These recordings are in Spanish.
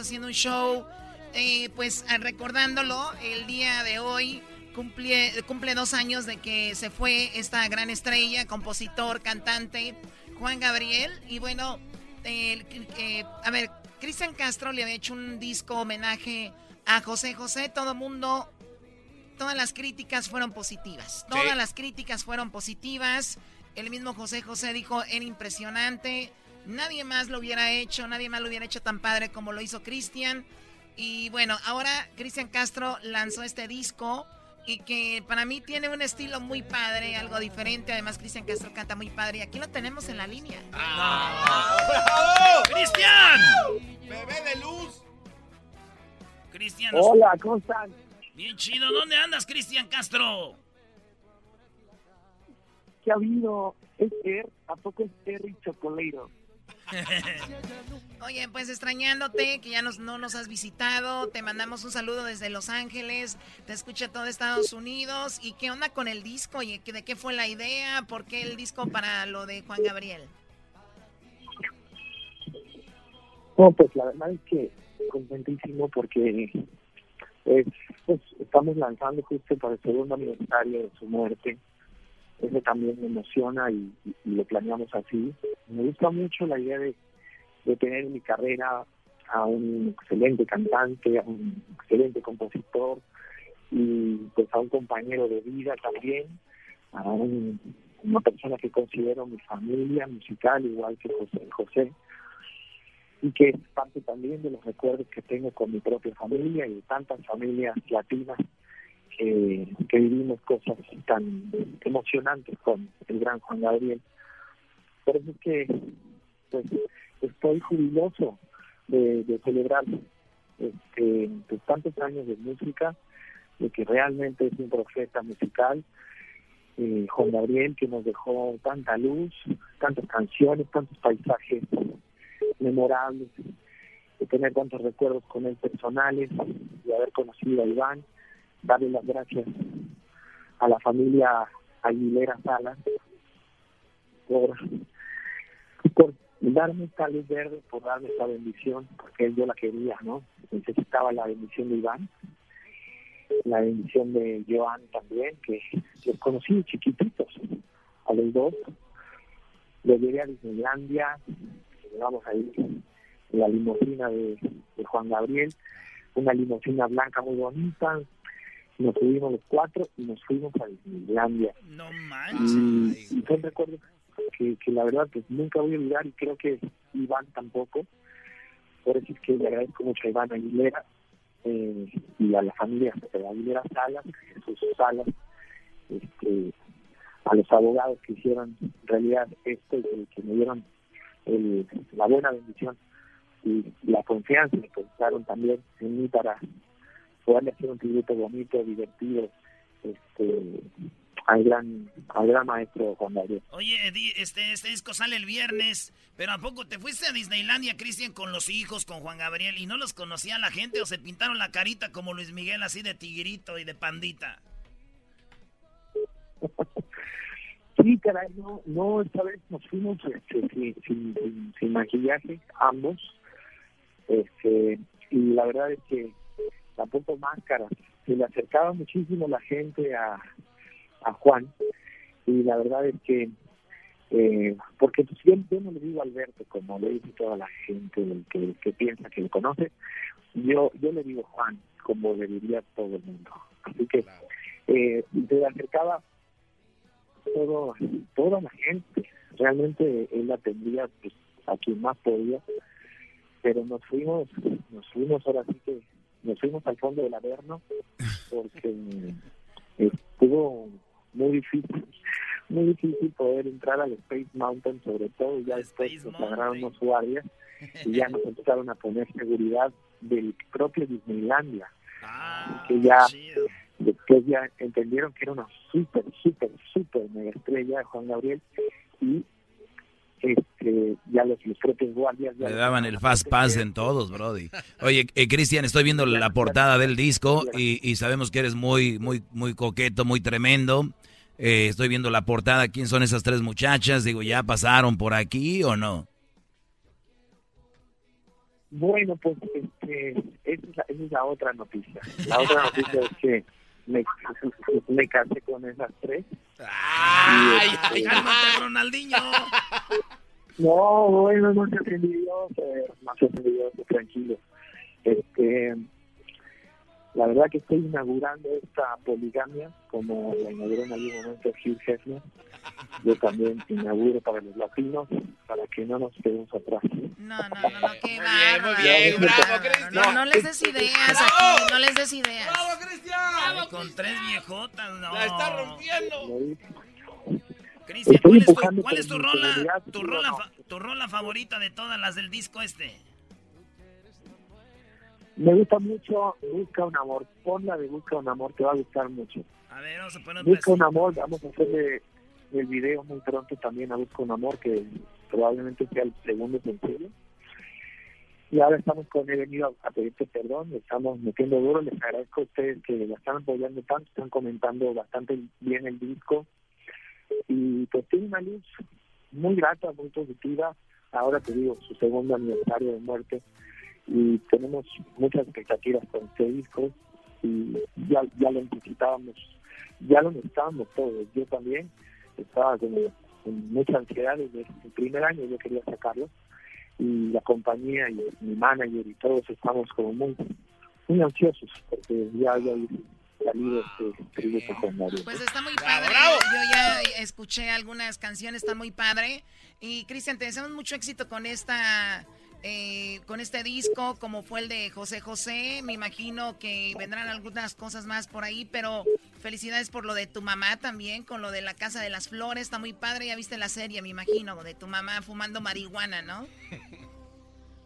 Estamos haciendo un show, eh, pues recordándolo. El día de hoy cumple, cumple dos años de que se fue esta gran estrella, compositor, cantante, Juan Gabriel. Y bueno, a ver, Cristian Castro le había hecho un disco homenaje a José José. Todo mundo, todas las críticas fueron positivas. Todas las críticas fueron positivas. El mismo José José dijo, era impresionante Nadie más lo hubiera hecho, nadie más lo hubiera hecho tan padre como lo hizo Cristian. Y bueno, ahora Cristian Castro lanzó este disco y que para mí tiene un estilo muy padre, algo diferente. Además, Cristian Castro canta muy padre y aquí lo tenemos en la línea. ¡Ah! ¡Cristian! ¡Bebé de luz! Cristian. Hola, ¿cómo están? Bien chido. ¿Dónde andas, Cristian Castro? ¿Qué ha habido? ¿Es Er? ¿A poco es Terry Chocolero? Oye, pues extrañándote, que ya no nos has visitado, te mandamos un saludo desde Los Ángeles, te escucha todo Estados Unidos. ¿Y qué onda con el disco? ¿Y ¿De qué fue la idea? ¿Por qué el disco para lo de Juan Gabriel? No, pues la verdad es que contentísimo porque pues, pues, estamos lanzando justo para el segundo aniversario de su muerte eso también me emociona y, lo planeamos así. Me gusta mucho la idea de, tener en mi carrera a un excelente cantante, a un excelente compositor y pues a un compañero de vida también, a una persona que considero mi familia musical, igual que José José, y que es parte también de los recuerdos que tengo con mi propia familia y de tantas familias latinas que, vivimos cosas tan emocionantes con el gran Juan Gabriel. Por eso es que pues, estoy jubiloso de, celebrar este, pues, tantos años de música, de que realmente es un profeta musical. Eh, Juan Gabriel que nos dejó tanta luz, tantas canciones, tantos paisajes memorables, de tener tantos recuerdos con él personales, de haber conocido a Iván darle las gracias a la familia Aguilera Salas por, por darme esta luz verde, por darme esta bendición, porque yo la quería, ¿no? Necesitaba la bendición de Iván, la bendición de Joan también, que los conocí chiquititos, a los dos. Los llevé a Disneylandia, llevamos ahí la limusina de, de Juan Gabriel, una limusina blanca muy bonita, nos subimos los cuatro y nos fuimos a Disneylandia. No manches. Y, son recuerdos que, que, la verdad pues nunca voy a olvidar y creo que Iván tampoco. Por eso es que le agradezco mucho a Iván Aguilera eh, y a la familia de Aguilera Salas, Jesús Salas, este, a los abogados que hicieron realidad esto y que me dieron el, la buena bendición y la confianza que pensaron también en mí para poderle hacer un tributo bonito, divertido, este al gran, al gran maestro Juan Gabriel. Oye, este, este disco sale el viernes, pero ¿a poco te fuiste a Disneylandia, Cristian, con los hijos, con Juan Gabriel, y no los conocía la gente o se pintaron la carita como Luis Miguel, así de tigrito y de pandita? sí, caray, no, no, esta vez nos fuimos este, sin, sin, maquillaje, ambos, este, y la verdad es que tampoco máscaras. Se le acercaba muchísimo la gente a, a Juan y la verdad es que Eh, porque pues, yo, no le digo Alberto, como le dice toda la gente que, que piensa que lo conoce, yo, yo le digo Juan, como le diría todo el mundo. Así que eh, se acercaba todo, toda la gente. Realmente él atendía pues, a quien más podía, pero nos fuimos, nos fuimos ahora sí que nos fuimos al fondo del Averno porque estuvo muy difícil, muy difícil poder entrar al Space Mountain, sobre todo ya después nos agarraron los guardias y ya nos empezaron a poner seguridad del propio Disneylandia, ah, que ya después ya entendieron que era una súper, súper, súper mega estrella Juan Gabriel y este, ya los, propios guardias... Le daban el fast pass en todos, Brody. Oye, eh, Cristian, estoy viendo la portada del disco y, y, sabemos que eres muy, muy, muy coqueto, muy tremendo. Eh, estoy viendo la portada, ¿quién son esas tres muchachas? Digo, ¿ya pasaron por aquí o no? Bueno, pues este, esa, es la, esa es la otra noticia. La otra noticia es que me, me casé con esas tres. ¡Ay, ay, cálmate, Ronaldinho! No, bueno, no se envidioso, no se envidioso, tranquilo. Este, la verdad que estoy inaugurando esta poligamia, como la inauguró en algún momento Hugh Hefner. Yo también inauguro para los latinos, para que no nos quedemos atrás. No, no, no, no, qué va. Muy bien, bravo, Cristian. No, no les des ideas aquí, no les des ideas. ¡Bravo, Cristian! Con tres viejotas, no. La está rompiendo. Cristian, ¿cuál, es tu, ¿cuál es tu rola, tu rola, tu rola favorita de todas las del disco este? Me gusta mucho Busca un amor. Ponla de Busca un amor, te va a gustar mucho. A ver, vamos a poner Busca un amor, vamos a hacerle el video muy pronto también a Busca un amor, que probablemente sea el segundo sencillo. Y ahora estamos con He venido a pedirte perdón, estamos metiendo duro, les agradezco a ustedes que la están apoyando tanto, están comentando bastante bien el disco. Y pues tiene una luz muy grata, muy positiva. Ahora te digo, su segundo aniversario de muerte y tenemos muchas expectativas con este disco y ya, ya lo necesitábamos, ya lo necesitábamos todos. Yo también estaba con, mucha ansiedad desde el primer año, yo quería sacarlo y la compañía y mi manager y todos estamos como muy, muy ansiosos porque ya había salido este tributo con Mario. Pues está muy padre. Yo ya escuché algunas canciones, está muy padre. Y Cristian, te deseamos mucho éxito con esta eh, con este disco, como fue el de José José. Me imagino que vendrán algunas cosas más por ahí, pero felicidades por lo de tu mamá también, con lo de la Casa de las Flores. Está muy padre, ya viste la serie, me imagino, de tu mamá fumando marihuana, ¿no?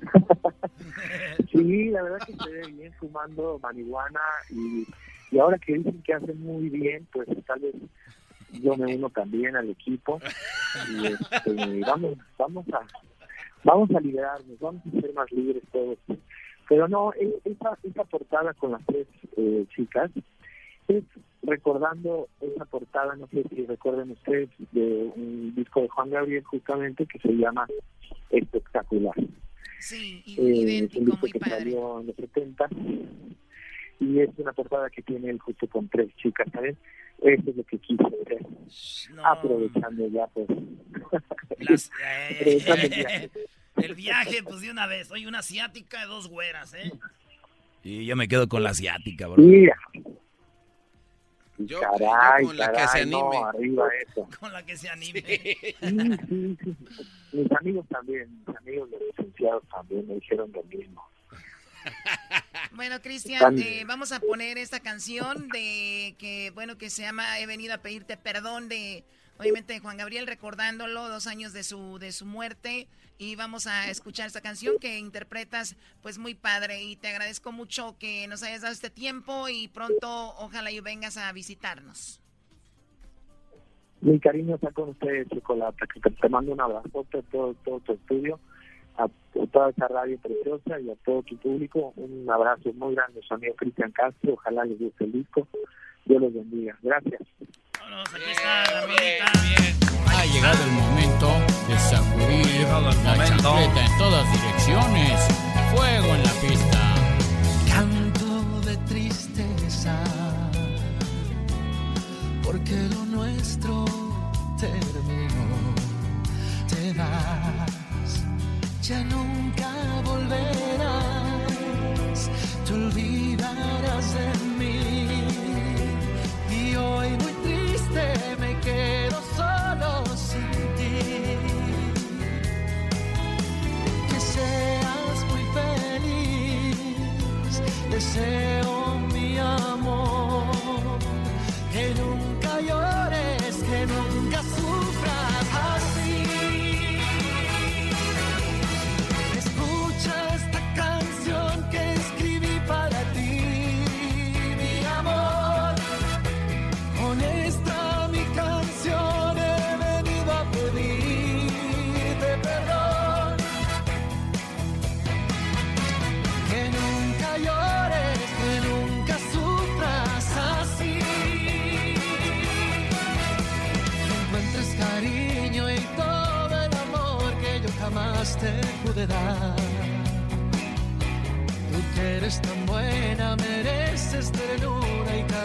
sí, la verdad que se ve bien fumando marihuana y, ahora que dicen que hacen muy bien, pues tal vez yo me uno también al equipo y este, vamos, vamos a vamos a liberarnos, vamos a ser más libres todos. Pero no, e, esa, esa portada con las tres eh, chicas es recordando esa portada, no sé si recuerden ustedes, de un disco de Juan Gabriel justamente que se llama Espectacular. Sí, eh, idéntico, muy que salió en los 70 y es una portada que tiene él justo con tres chicas, ¿sabes? Eso es lo que quise hacer. Aprovechando ya, pues. Eh, el, viaje. pues de una vez. Oye, una asiática de dos güeras, ¿eh? Y yo me quedo con la asiática, bro. Mira. Yo, caray, con la que se anime. arriba eso. Con la que se anime. Sí, sí, sí. Mis amigos también, mis amigos los licenciados también me dijeron lo mismo. Bueno, Cristian, eh, vamos a poner esta canción de que, bueno, que se llama He venido a pedirte perdón de, obviamente, Juan Gabriel recordándolo, dos años de su, de su muerte. Y vamos a escuchar esta canción que interpretas, pues muy padre. Y te agradezco mucho que nos hayas dado este tiempo y pronto ojalá y vengas a visitarnos. Mi cariño está con ustedes, Chocolate. Te, mando un abrazo todo, todo tu estudio a toda esa radio preciosa y a todo tu público. Un abrazo muy grande, su amigo Cristian Castro. Ojalá les guste el disco. Dios los bendiga. Gracias. Ha llegado el momento de sacudir la chancleta en todas direcciones.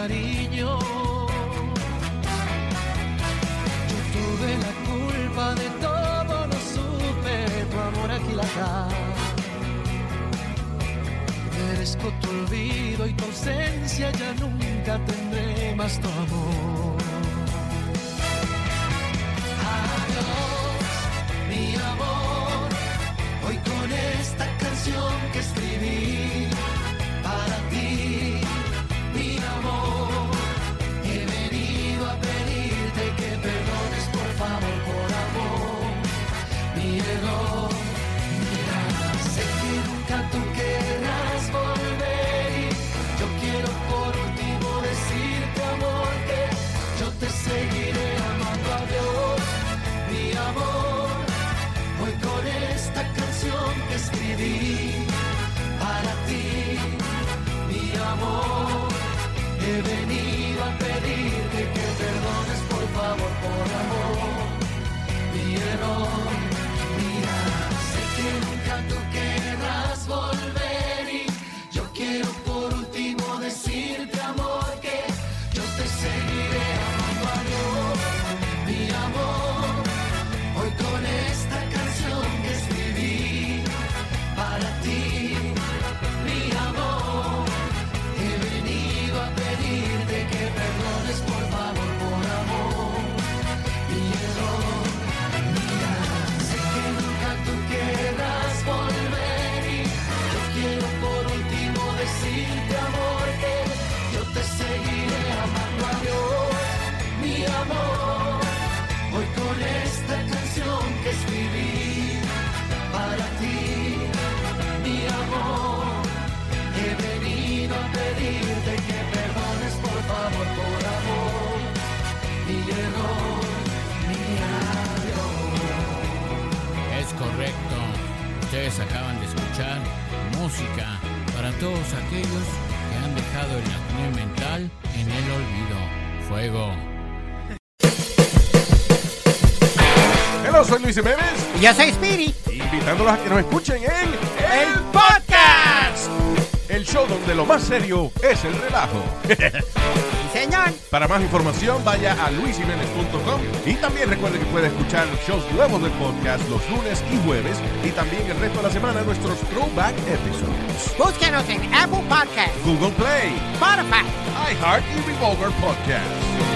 Cariño. Yo tuve la culpa de todo, no supe tu amor aquí la Merezco tu olvido y tu ausencia, ya nunca tendré más tu amor. He venido a pedirte que perdones por favor, por amor, mi error. Mira, sé que nunca tú querrás volver y yo quiero por último decirte amor que yo te seguiré amando a Dios, mi amor. Música para todos aquellos que han dejado el acné mental en el olvido. Fuego. Hello, soy Luis Jiménez. Y yo soy Speedy. Invitándolos a que nos escuchen en El Podcast. el show donde lo más serio es el relajo. Sí, señor. Para más información, vaya a luisimenez.com y también recuerde que puede escuchar shows nuevos del podcast los lunes y jueves y también el resto de la semana nuestros throwback episodes. Búsquenos en Apple Podcast, Google Play, Spotify. iHeart y Revolver Podcast.